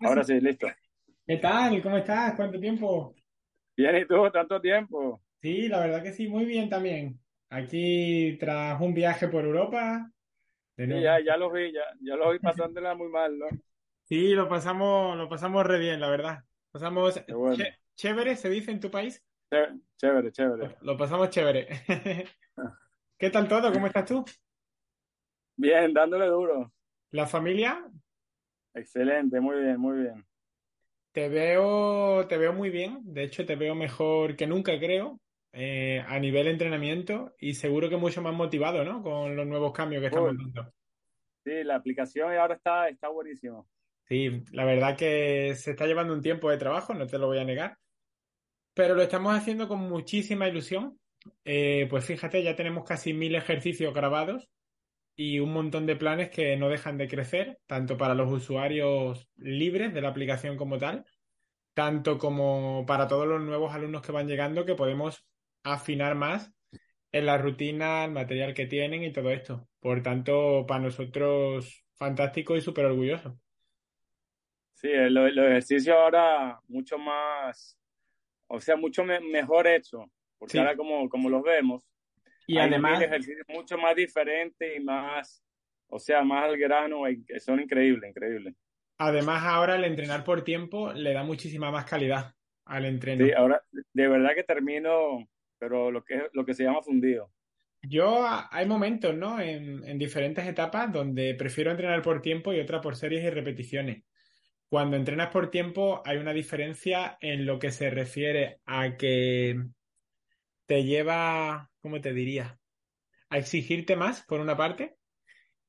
Ahora sí, listo. ¿Qué tal? ¿Cómo estás? ¿Cuánto tiempo? Bien, ¿y tú? Tanto tiempo. Sí, la verdad que sí, muy bien también. Aquí tras un viaje por Europa, Sí, ya, ya lo vi, ya, ya lo vi pasándola muy mal, ¿no? Sí, lo pasamos, lo pasamos re bien, la verdad. Pasamos bueno. chévere, se dice en tu país. Ché- Chévere, chévere. Lo pasamos chévere. ¿Qué tal todo? ¿Cómo estás tú? Bien, dándole duro. ¿La familia? Excelente, muy bien, muy bien. Te veo, te veo muy bien. De hecho, te veo mejor que nunca, creo, eh, a nivel de entrenamiento y seguro que mucho más motivado, ¿no? Con los nuevos cambios que estamos dando. sí, la aplicación ahora está, está buenísimo. Sí, la verdad que se está llevando un tiempo de trabajo, no te lo voy a negar, pero lo estamos haciendo con muchísima ilusión. Eh, pues fíjate, ya tenemos casi mil ejercicios grabados y un montón de planes que no dejan de crecer, tanto para los usuarios libres de la aplicación como tal, tanto como para todos los nuevos alumnos que van llegando, que podemos afinar más en la rutina, el material que tienen y todo esto. Por tanto, para nosotros, fantástico y súper orgulloso. Sí, el- los los ejercicios ahora mucho más, o sea, mucho me- mejor hecho, porque Sí, ahora como, como los vemos, y además ejercicios mucho más diferentes y más, o sea, más al grano, son increíbles, increíbles. Además, ahora el entrenar por tiempo le da muchísima más calidad al Sí, entreno. ahora de verdad que termino, pero lo que, lo que se llama fundido. Yo, a- hay momentos, ¿no? En, en diferentes etapas donde prefiero entrenar por tiempo y otra por series y repeticiones. Cuando entrenas por tiempo hay una diferencia en lo que se refiere a que te lleva, ¿cómo te diría? A exigirte más, por una parte,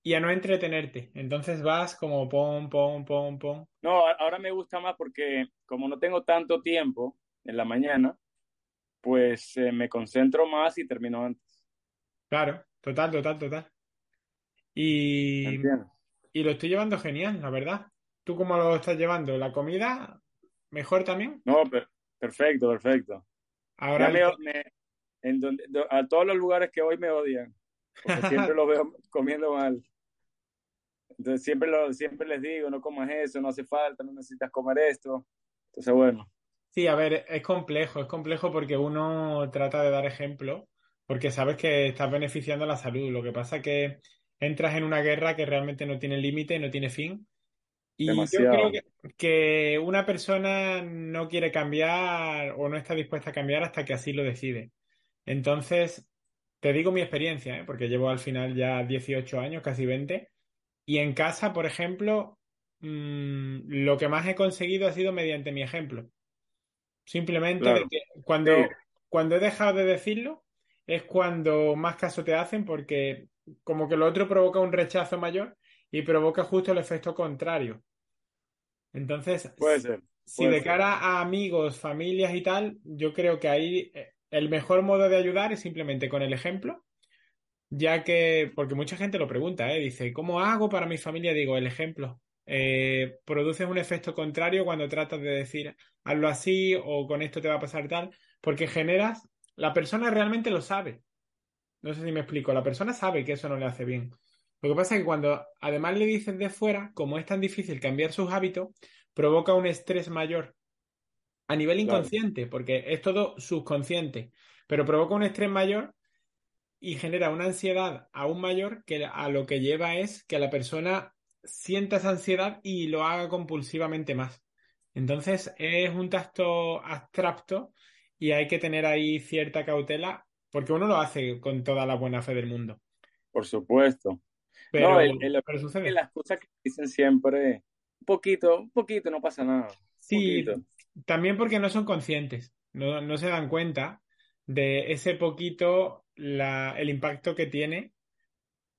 y a no entretenerte. Entonces vas como pom, pom, pom, pom. No, ahora me gusta más porque como no tengo tanto tiempo en la mañana, pues eh, me concentro más y termino antes. Claro, total, total, total. ¿Me Y? Y lo estoy llevando genial, la verdad. ¿Tú cómo lo estás llevando? ¿La comida mejor también? No, per- perfecto, perfecto. Ahora Ya me- en donde, do- a todos los lugares que voy me odian, porque siempre los veo comiendo mal. Entonces siempre, lo, siempre les digo, no comas eso, no hace falta, no necesitas comer esto. Entonces, bueno, Sí, a ver, es complejo, es complejo porque uno trata de dar ejemplo, porque sabes que estás beneficiando la salud. Lo que pasa es que entras en una guerra que realmente no tiene límite, no tiene fin. Y yo creo demasiado. que, que una persona no quiere cambiar o no está dispuesta a cambiar hasta que así lo decide. Entonces, te digo mi experiencia, ¿eh? Porque llevo al final ya 18 años, casi 20, y en casa, por ejemplo, mm, lo que más he conseguido ha sido mediante mi ejemplo. Simplemente de sí, cuando, cuando he dejado de decirlo es cuando más caso te hacen porque como que lo otro provoca un rechazo mayor y provoca justo el efecto contrario. Entonces, puede si de ser. cara a amigos, familias y tal, yo creo que ahí eh, el mejor modo de ayudar es simplemente con el ejemplo, ya que, porque mucha gente lo pregunta, ¿eh? Dice, ¿cómo hago para mi familia? Digo, el ejemplo. Eh, produces un efecto contrario cuando tratas de decir, hazlo así o con esto te va a pasar tal, porque generas, la persona realmente lo sabe. No sé si me explico, la persona sabe que eso no le hace bien. Lo que pasa es que cuando además le dicen de fuera, como es tan difícil cambiar sus hábitos, provoca un estrés mayor a nivel Claro, inconsciente, porque es todo subconsciente, pero provoca un estrés mayor y genera una ansiedad aún mayor que a lo que lleva es que la persona sienta esa ansiedad y lo haga compulsivamente más. Entonces es un tacto abstracto y hay que tener ahí cierta cautela porque uno lo hace con toda la buena fe del mundo, por supuesto. No, pero, el, el- pero sucede. las cosas que dicen siempre, un poquito, un poquito, no pasa nada, Sí, poquito. También porque no son conscientes, no, no se dan cuenta de ese poquito la, el impacto que tiene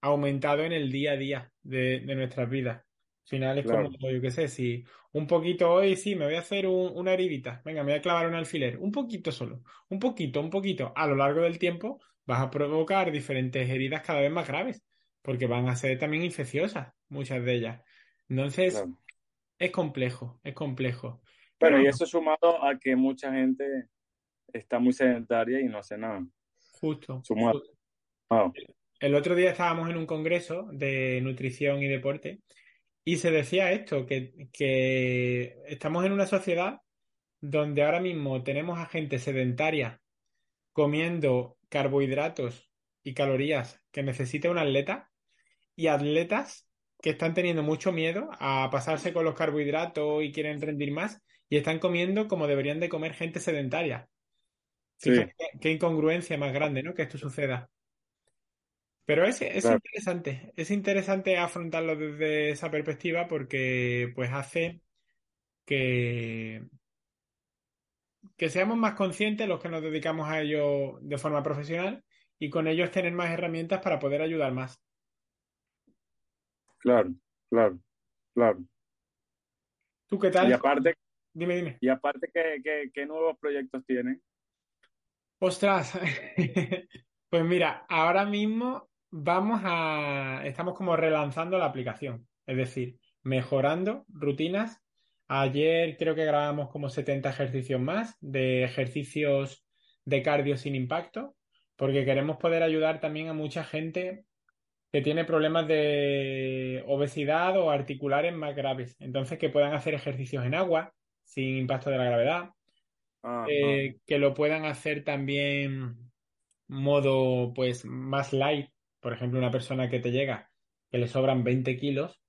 aumentado en el día a día de, de nuestras vidas. Al final es como, yo qué sé, si un poquito hoy sí, me voy a hacer un- una heridita, venga, me voy a clavar un alfiler, un poquito solo, un poquito, un poquito, a lo largo del tiempo vas a provocar diferentes heridas cada vez más graves, porque van a ser también infecciosas, muchas de ellas. Entonces, claro. es complejo, es complejo. Pero Bueno, y eso sumado a que mucha gente está muy sedentaria y no hace nada. justo. Sumado. El otro día estábamos en un congreso de nutrición y deporte Y se decía esto, que, que estamos en una sociedad donde ahora mismo tenemos a gente sedentaria comiendo carbohidratos y calorías que necesita un atleta y atletas que están teniendo mucho miedo a pasarse con los carbohidratos y quieren rendir más y están comiendo como deberían de comer gente sedentaria. Fíjate qué, qué incongruencia más grande, ¿no? Que esto suceda. Pero es, es Claro, interesante, es interesante afrontarlo desde esa perspectiva porque pues hace que, que seamos más conscientes los que nos dedicamos a ello de forma profesional y con ellos tener más herramientas para poder ayudar más. claro, claro, claro. ¿Tú qué Y tal? aparte, Dime, dime. y aparte ¿qué, qué, qué nuevos proyectos tienen? Ostras, pues mira, ahora mismo vamos a, estamos como relanzando la aplicación, es decir, mejorando rutinas. Ayer creo que grabamos como 70 ejercicios más de ejercicios de cardio sin impacto, porque queremos poder ayudar también a mucha gente que tiene problemas de obesidad o articulares más graves. Entonces, que puedan hacer ejercicios en agua sin impacto de la gravedad eh, que lo puedan hacer también modo pues más light. Por ejemplo, una persona que te llega que le sobran 20 kilos,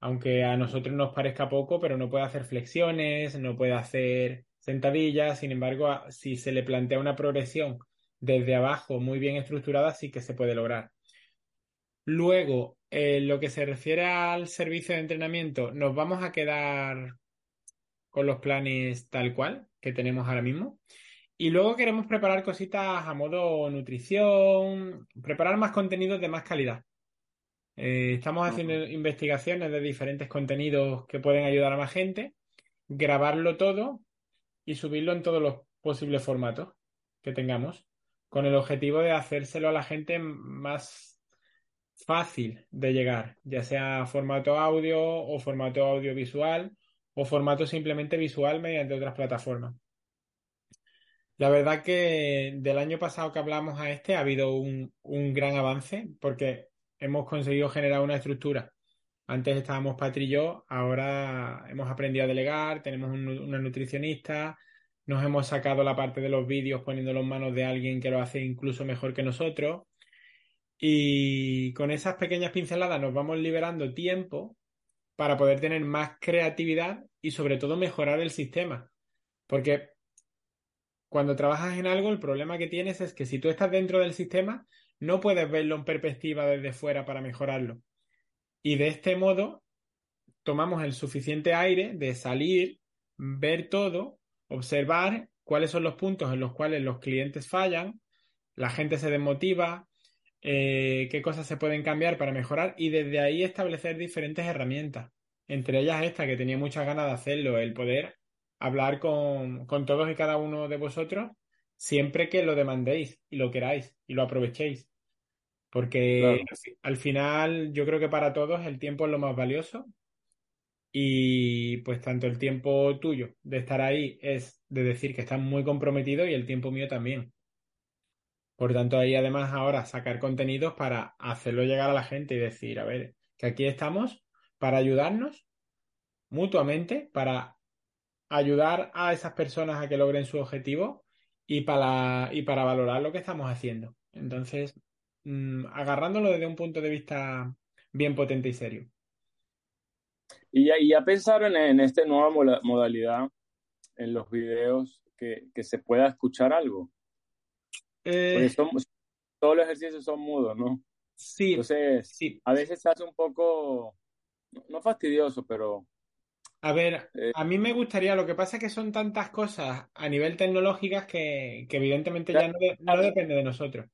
aunque a nosotros nos parezca poco, pero no puede hacer flexiones, no puede hacer sentadillas. Sin embargo, si se le plantea una progresión desde abajo muy bien estructurada, sí que se puede lograr. Luego, en lo que se refiere al servicio de entrenamiento, nos vamos a quedar con los planes tal cual que tenemos ahora mismo. Y luego queremos preparar cositas a modo nutrición, preparar más contenidos de más calidad. Eh, estamos haciendo investigaciones de diferentes contenidos que pueden ayudar a más gente, grabarlo todo y subirlo en todos los posibles formatos que tengamos, con el objetivo de hacérselo a la gente más fácil de llegar, ya sea formato audio o formato audiovisual o formato simplemente visual mediante otras plataformas. La verdad que del año pasado que hablamos a este ha habido un, un gran avance porque hemos conseguido generar una estructura. Antes estábamos Patri y yo, ahora hemos aprendido a delegar, tenemos un- una nutricionista, nos hemos sacado la parte de los vídeos poniéndolo en manos de alguien que lo hace incluso mejor que nosotros. Y con esas pequeñas pinceladas nos vamos liberando tiempo para poder tener más creatividad y sobre todo mejorar el sistema. Porque cuando trabajas en algo, el problema que tienes es que si tú estás dentro del sistema, no puedes verlo en perspectiva desde fuera para mejorarlo. Y de este modo, tomamos el suficiente aire de salir, ver todo, observar cuáles son los puntos en los cuales los clientes fallan, la gente se desmotiva, eh, qué cosas se pueden cambiar para mejorar y desde ahí establecer diferentes herramientas. Entre ellas esta, que tenía muchas ganas de hacerlo, el poder hablar con, con todos y cada uno de vosotros siempre que lo demandéis y lo queráis y lo aprovechéis. Porque Claro. al fi- al final yo creo que para todos el tiempo es lo más valioso y pues tanto el tiempo tuyo de estar ahí es de decir que estás muy comprometido y el tiempo mío también. Por tanto, ahí además ahora sacar contenidos para hacerlo llegar a la gente y decir, a ver, que aquí estamos para ayudarnos mutuamente, para ayudar a esas personas a que logren su objetivo y para, y para valorar lo que estamos haciendo. Entonces, mm, agarrándolo desde un punto de vista bien potente y serio. Y ya, pensaron en esta nueva modalidad, en los videos, que, que se pueda escuchar algo. Eh, son, todos los ejercicios son mudos, ¿no? sí, Entonces, sí. a veces se hace un poco, no fastidioso, pero A ver, eh, a mí me gustaría, lo que pasa es que son tantas cosas a nivel tecnológicas que, que evidentemente ya no, de- no claro, depende de nosotros.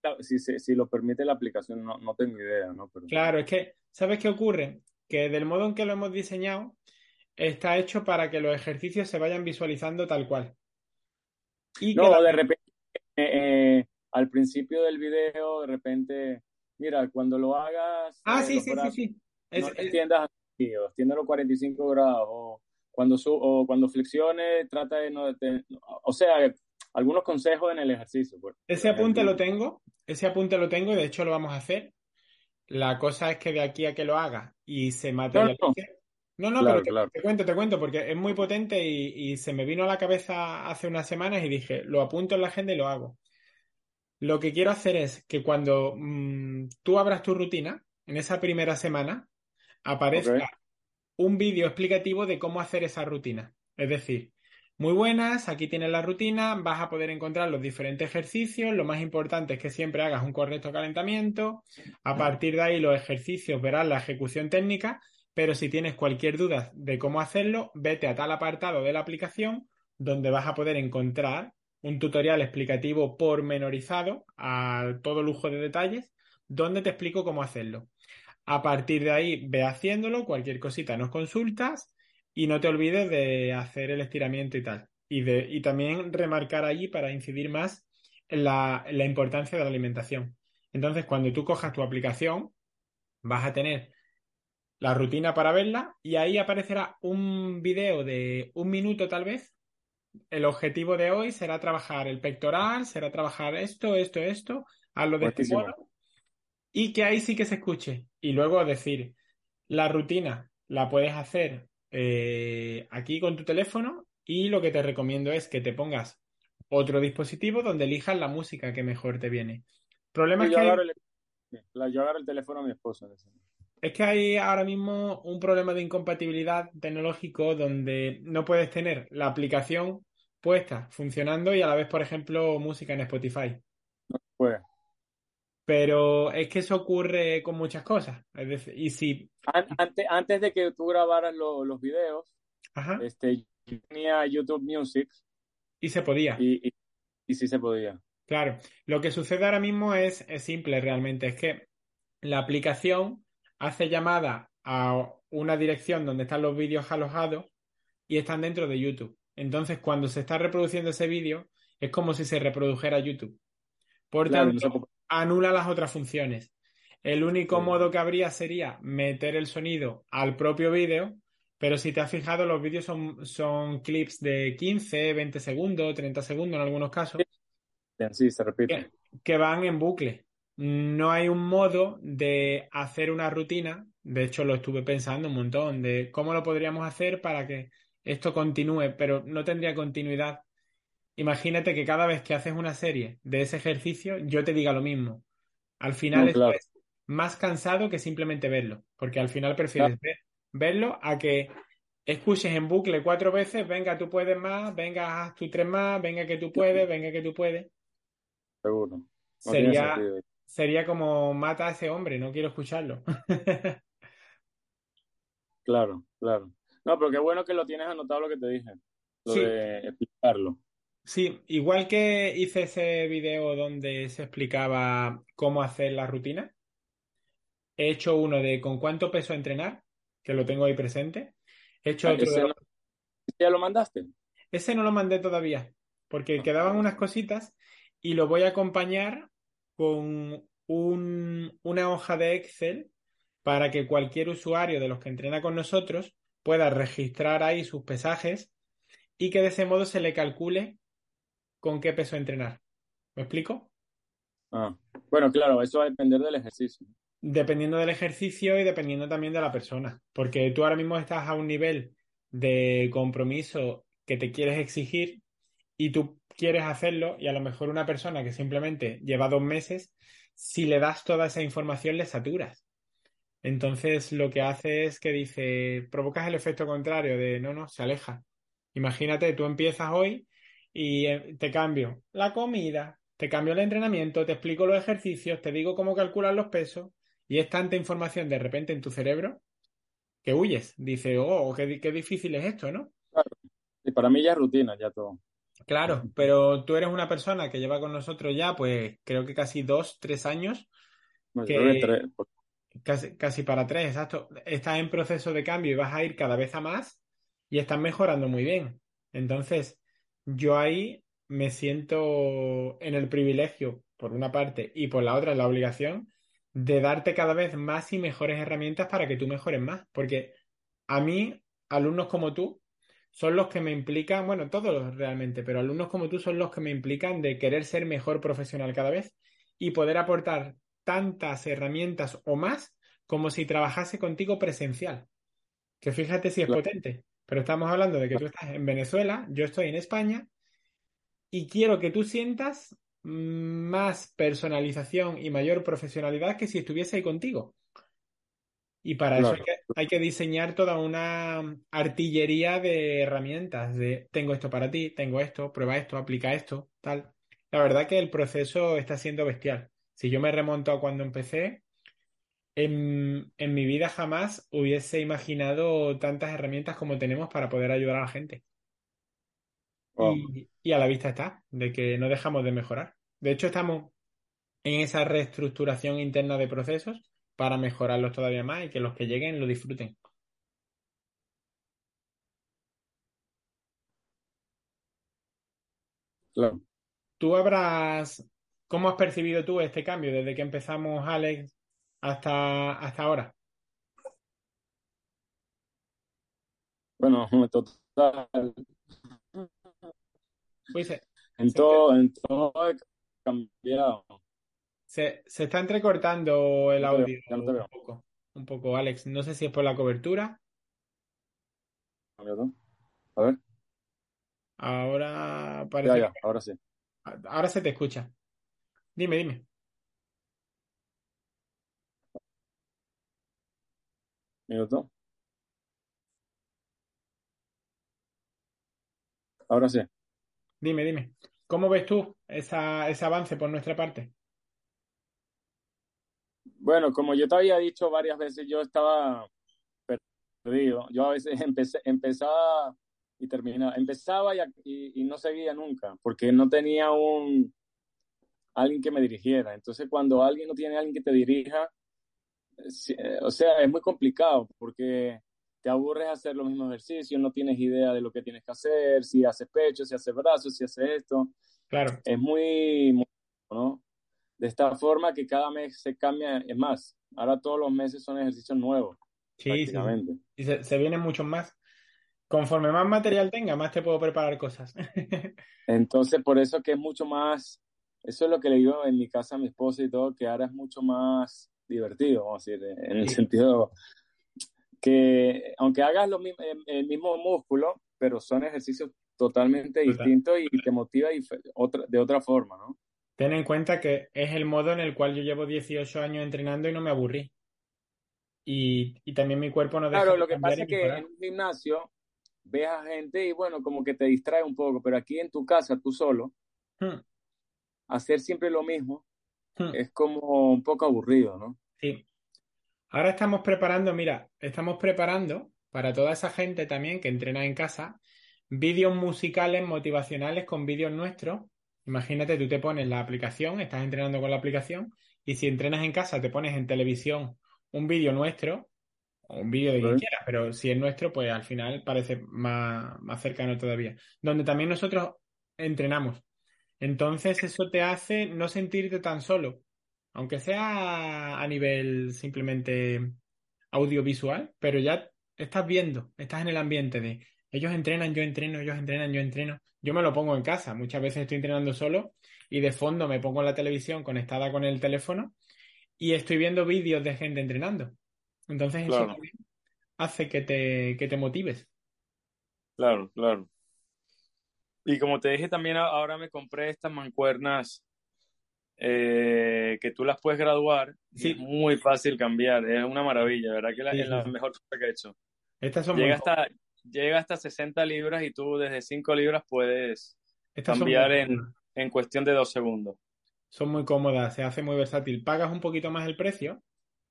claro, si, se- si lo permite la aplicación, no, no tengo idea, ¿no? Pero, Claro, es que, ¿sabes qué ocurre? Que del modo en que lo hemos diseñado, está hecho para que los ejercicios se vayan visualizando tal cual. Y que no, de repente, eh, al principio del video, de repente, mira, cuando lo hagas, Ah, eh, sí, sí, sí, brazos, sí. Es, no te es- extiendas así, o extiéndelo 45 grados, o cuando, su, o cuando flexiones, trata de no, de- o sea, algunos consejos en el ejercicio, por, por ese apunte lo tengo, ese apunte lo tengo y de hecho lo vamos a hacer. La cosa es que de aquí a que lo haga y se No, no, materialice. No, no, claro, pero te, claro. te cuento, te cuento, porque es muy potente y, y se me vino a la cabeza hace unas semanas y dije, lo apunto en la agenda y lo hago. Lo que quiero hacer es que cuando mm, tú abras tu rutina, en esa primera semana, aparezca un vídeo explicativo de cómo hacer esa rutina. Es decir, muy buenas, aquí tienes la rutina, vas a poder encontrar los diferentes ejercicios, lo más importante es que siempre hagas un correcto calentamiento, a partir de ahí los ejercicios verás la ejecución técnica, pero si tienes cualquier duda de cómo hacerlo, vete a tal apartado de la aplicación donde vas a poder encontrar un tutorial explicativo pormenorizado a todo lujo de detalles, donde te explico cómo hacerlo. A partir de ahí, ve haciéndolo, cualquier cosita nos consultas y no te olvides de hacer el estiramiento y tal. Y, de, y también remarcar allí para incidir más en la, en la importancia de la alimentación. Entonces, cuando tú cojas tu aplicación, vas a tener la rutina para verla y ahí aparecerá un video de un minuto tal vez. El objetivo de hoy será trabajar el pectoral, será trabajar esto, esto, esto, hazlo de este modo y que ahí sí que se escuche. Y luego decir, la rutina la puedes hacer eh, aquí con tu teléfono y lo que te recomiendo es que te pongas otro dispositivo donde elijas la música que mejor te viene. Problema es que agarro el, yo agarro el teléfono a mi esposa. Es que hay ahora mismo un problema de incompatibilidad tecnológico donde no puedes tener la aplicación puesta funcionando y a la vez, por ejemplo, música en Spotify. Pues, Pero es que eso ocurre con muchas cosas. Es decir, y si, an- antes, antes de que tú grabaras lo- los videos, ajá, este, yo tenía YouTube Music y se podía. y, y, y sí se podía. Claro, lo que sucede ahora mismo es, es simple realmente, es que la aplicación hace llamada a una dirección donde están los vídeos alojados y están dentro de YouTube. Entonces, cuando se está reproduciendo ese vídeo, es como si se reprodujera YouTube. Por Claro, no tanto, se anula las otras funciones. El único Sí. modo que habría sería meter el sonido al propio vídeo, pero si te has fijado, los vídeos son, son clips de 15, 20 segundos, 30 segundos en algunos casos Sí, se repite. que, que van en bucle. No hay un modo de hacer una rutina, de hecho lo estuve pensando un montón, de cómo lo podríamos hacer para que esto continúe, pero no tendría continuidad. Imagínate que cada vez que haces una serie de ese ejercicio, yo te diga lo mismo. Al final No, esto claro. es más cansado que simplemente verlo, porque al final prefieres ver- verlo a que escuches en bucle cuatro veces, venga, tú puedes más, venga, haz tú tres más, venga que tú puedes, venga que tú puedes. Seguro. No Sería. Sería como mata a ese hombre, no quiero escucharlo. Claro, claro. No, pero qué bueno que lo tienes anotado lo que te dije. Lo Sí, de explicarlo. sí, igual que hice ese video donde se explicaba cómo hacer la rutina, he hecho uno de con cuánto peso entrenar, que lo tengo ahí presente. He hecho Ah, otro de ¿Ese lo- no- ya lo mandaste? Ese no lo mandé todavía, porque quedaban unas cositas y lo voy a acompañar con un- una hoja de Excel para que cualquier usuario de los que entrena con nosotros pueda registrar ahí sus pesajes y que de ese modo se le calcule con qué peso entrenar. ¿Me explico? Ah. Bueno, claro, eso va a depender del ejercicio. Dependiendo del ejercicio y dependiendo también de la persona, porque tú ahora mismo estás a un nivel de compromiso que te quieres exigir y tú quieres hacerlo y a lo mejor una persona que simplemente lleva dos meses, si le das toda esa información le saturas. Entonces lo que hace es que dice, provocas el efecto contrario de no, no, se aleja. Imagínate, tú empiezas hoy y eh, te cambio la comida, te cambio el entrenamiento, te explico los ejercicios, te digo cómo calcular los pesos y es tanta información de repente en tu cerebro que huyes. Dice, oh, qué, qué difícil es esto, ¿no? Y para mí ya es rutina, ya todo. Claro, pero tú eres una persona que lleva con nosotros ya, pues creo que casi dos, tres años, Bueno, yo creo que que tres, casi, casi para tres, exacto. Estás en proceso de cambio y vas a ir cada vez a más y estás mejorando muy bien. Entonces, yo ahí me siento en el privilegio, por una parte, y por la otra, en la obligación de darte cada vez más y mejores herramientas para que tú mejores más. Porque a mí, alumnos como tú, son los que me implican, bueno, todos realmente, pero alumnos como tú son los que me implican de querer ser mejor profesional cada vez y poder aportar tantas herramientas o más como si trabajase contigo presencial. Que fíjate si es Claro, potente. Pero estamos hablando de que tú estás en Venezuela, yo estoy en España y quiero que tú sientas más personalización y mayor profesionalidad que si estuviese ahí contigo. Y para eso hay que, hay que diseñar toda una artillería de herramientas, de tengo esto para ti, tengo esto, prueba esto, aplica esto, tal. La verdad que el proceso está siendo bestial. Si yo me remonto a cuando empecé, en, en mi vida jamás hubiese imaginado tantas herramientas como tenemos para poder ayudar a la gente. wow, Y, y a la vista está, de que no dejamos de mejorar. De hecho, estamos en esa reestructuración interna de procesos para mejorarlos todavía más y que los que lleguen lo disfruten. claro. Tú habrás, ¿cómo has percibido tú este cambio desde que empezamos, Alex, hasta, hasta ahora? Bueno, total, Pues se, en todo, en todo he cambiado. Se- se está entrecortando el No te veo, audio no un poco, un poco, Alex. No sé si es por la cobertura. A ver, Ahora ya, parece que ahora sí. ahora se te escucha. Dime, dime. Minuto, ahora sí. Dime, dime. ¿Cómo ves tú esa, ese avance por nuestra parte? Bueno, como yo te había dicho varias veces, yo estaba perdido. Yo a veces empecé, empezaba y terminaba. Empezaba y, y, y no seguía nunca, porque no tenía un alguien que me dirigiera. Entonces, cuando alguien no tiene alguien que te dirija, sí, eh, o sea, es muy complicado, porque te aburres hacer los mismos ejercicios, no tienes idea de lo que tienes que hacer, si haces pecho, si haces brazos, si haces esto. Claro, Es muy, muy, ¿no? De esta forma que cada mes se cambia, es más, ahora todos los meses son ejercicios nuevos, sí, sí. Y se, se vienen muchos más. Conforme más material tenga, más te puedo preparar cosas. Entonces, por eso que es mucho más, eso es lo que le digo en mi casa a mi esposa y todo, que ahora es mucho más divertido, vamos a decir, en el Sí, sentido que aunque hagas lo mismo, el mismo músculo, pero son ejercicios totalmente total. distintos y te motiva otra, de otra forma, ¿no? Ten en cuenta que es el modo en el cual yo llevo 18 años entrenando y no me aburrí. Y, y también mi cuerpo no deja Claro, de lo que pasa es que en un gimnasio ves a gente y bueno, como que te distrae un poco, pero aquí en tu casa, tú solo, Hmm, hacer siempre lo mismo hmm, es como un poco aburrido, ¿no? sí. Ahora estamos preparando, mira, estamos preparando para toda esa gente también que entrena en casa vídeos musicales motivacionales con vídeos nuestros. Imagínate, tú te pones la aplicación, estás entrenando con la aplicación y si entrenas en casa te pones en televisión un vídeo nuestro o un vídeo de quien quiera, pero si es nuestro, pues al final parece más, más cercano todavía. Donde también nosotros entrenamos. Entonces eso te hace no sentirte tan solo, aunque sea a nivel simplemente audiovisual, pero ya estás viendo, estás en el ambiente de ellos entrenan, yo entreno, ellos entrenan, yo entreno. Yo me lo pongo en casa, muchas veces estoy entrenando solo y de fondo me pongo la televisión conectada con el teléfono y estoy viendo vídeos de gente entrenando. Entonces eso también hace que te, que te motives. claro, claro. Y como te dije también, ahora me compré estas mancuernas eh, que tú las puedes graduar y es Sí, muy fácil cambiar, es una maravilla, ¿verdad? Que la- sí, es sí, la sí. mejor cosa que he hecho. Estas son muy Llega cómodas. hasta, llega hasta 60 libras y tú desde 5 libras puedes Estas cambiar en, en cuestión de dos segundos. Son muy cómodas, se hace muy versátil. Pagas un poquito más el precio,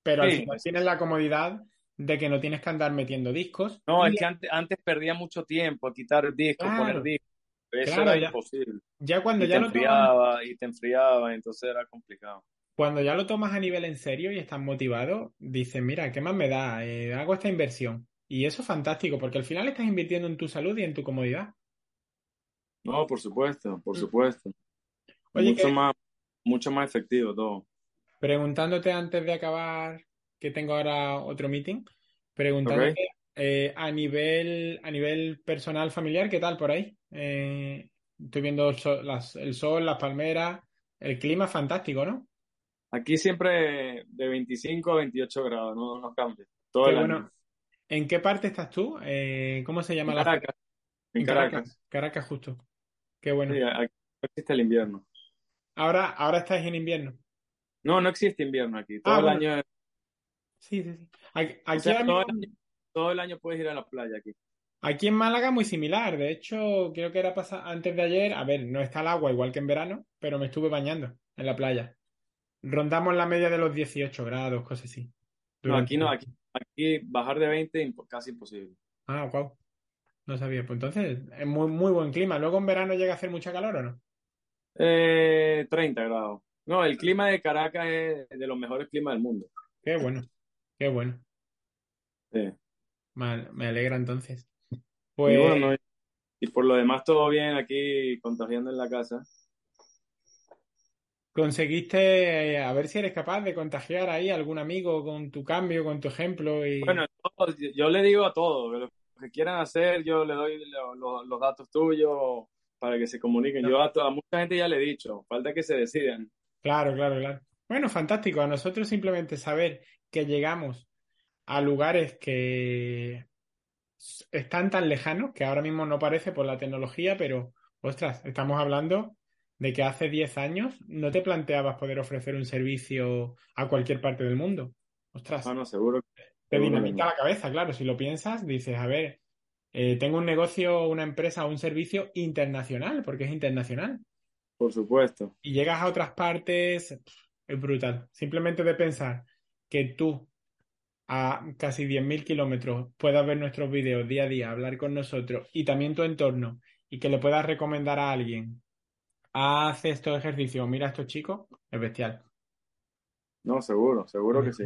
pero al final tienes la comodidad de que no tienes que andar metiendo discos. no, es que antes, antes perdía mucho tiempo quitar discos, poner claro, discos, eso claro, era ya, imposible. ya cuando Y te ya lo tomas, enfriaba, y te enfriaba, entonces era complicado. cuando ya lo tomas a nivel en serio y estás motivado, dices, mira, ¿qué más me da? Eh, hago esta inversión. Y eso es fantástico, porque al final estás invirtiendo en tu salud y en tu comodidad. No, por supuesto, por Mm. supuesto. Oye, Mucho que más, mucho más efectivo todo. preguntándote antes de acabar, que tengo ahora otro meeting, preguntándote eh, a nivel, a nivel personal, familiar, ¿qué tal por ahí? Eh, estoy viendo el sol, las- el sol, las palmeras, el clima fantástico, ¿no? Aquí siempre de 25 a 28 grados, no, no cambia. Todo Qué el bueno. año. ¿En qué parte estás tú? Eh, ¿cómo se llama la Caracas. En Caracas. Caracas, justo. Qué bueno. Sí, aquí no existe el invierno. Ahora, ahora estáis en invierno. No, no existe invierno aquí. Todo Ah, el bueno. año, Sí, sí, sí. Aquí, o sea, todo el año, todo el año puedes ir a la playa aquí. Aquí en Málaga muy similar. De hecho, creo que era antes de ayer. A ver, no está el agua igual que en verano, pero me estuve bañando en la playa. Rondamos la media de los 18 grados, cosas así. No, aquí no, aquí, aquí bajar de 20 impo- casi imposible. Ah, wow. No sabía. Pues entonces, es muy, muy buen clima. Luego en verano llega a hacer mucha calor, ¿o no? Eh, 30 grados. No, el clima de Caracas es de los mejores climas del mundo. Qué bueno. Qué bueno. Sí. Me, me alegra entonces. Y Pues bueno, y- y por lo demás todo bien aquí contagiando en la casa. Conseguiste, eh, a ver si eres capaz de contagiar ahí a algún amigo con tu cambio, con tu ejemplo y... Bueno, yo, yo le digo a todos, lo que quieran hacer, yo le doy lo- lo- los datos tuyos para que se comuniquen. Yo a, a mucha gente ya le he dicho, falta que se decidan. Claro, claro, claro. Bueno, fantástico. A nosotros simplemente saber que llegamos a lugares que están tan lejanos que ahora mismo no parece por la tecnología, pero ostras, estamos hablando de que hace 10 años no te planteabas poder ofrecer un servicio a cualquier parte del mundo. Ostras, Ah, no, seguro. te seguro que dinamita no. la cabeza, claro. Si lo piensas, dices, a ver, eh, tengo un negocio, una empresa, un servicio internacional, porque es internacional. Por supuesto. y llegas a otras partes, es brutal. Simplemente de pensar que tú a casi 10.000 kilómetros puedas ver nuestros vídeos día a día, hablar con nosotros y también tu entorno y que le puedas recomendar a alguien, haz estos ejercicios, mira a estos chicos, es bestial. No, seguro, seguro que sí.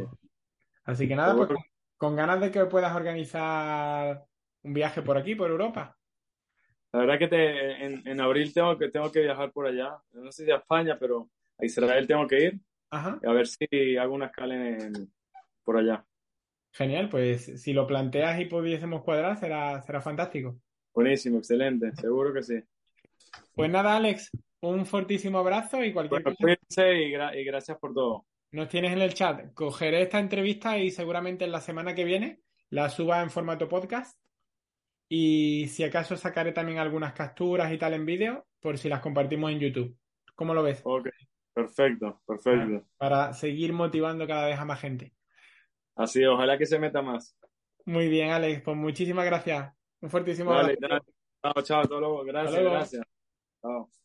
Así que nada, pues con, con ganas de que puedas organizar un viaje por aquí, por Europa. La verdad que te, en, en abril tengo que, tengo que viajar por allá. No sé si a España, pero a Israel tengo que ir. Ajá. A ver si hago una escala en, por allá. Genial, pues si lo planteas y pudiésemos cuadrar, será, será fantástico. Buenísimo, excelente. Seguro que sí. Pues nada, Alex, un fortísimo abrazo y cualquier Bueno, cosa cuídense y, gra- y gracias por todo. nos tienes en el chat. Cogeré esta entrevista y seguramente en la semana que viene la suba en formato podcast. Y si acaso sacaré también algunas capturas y tal en vídeo por si las compartimos en YouTube. ¿Cómo lo ves? Ok, perfecto, perfecto. Para seguir motivando cada vez a más gente. Así, ojalá que se meta más. Muy bien, Alex, pues muchísimas gracias. Un fortísimo Dale, abrazo. Chao, chao, todo luego. Gracias, luego. gracias. Chao.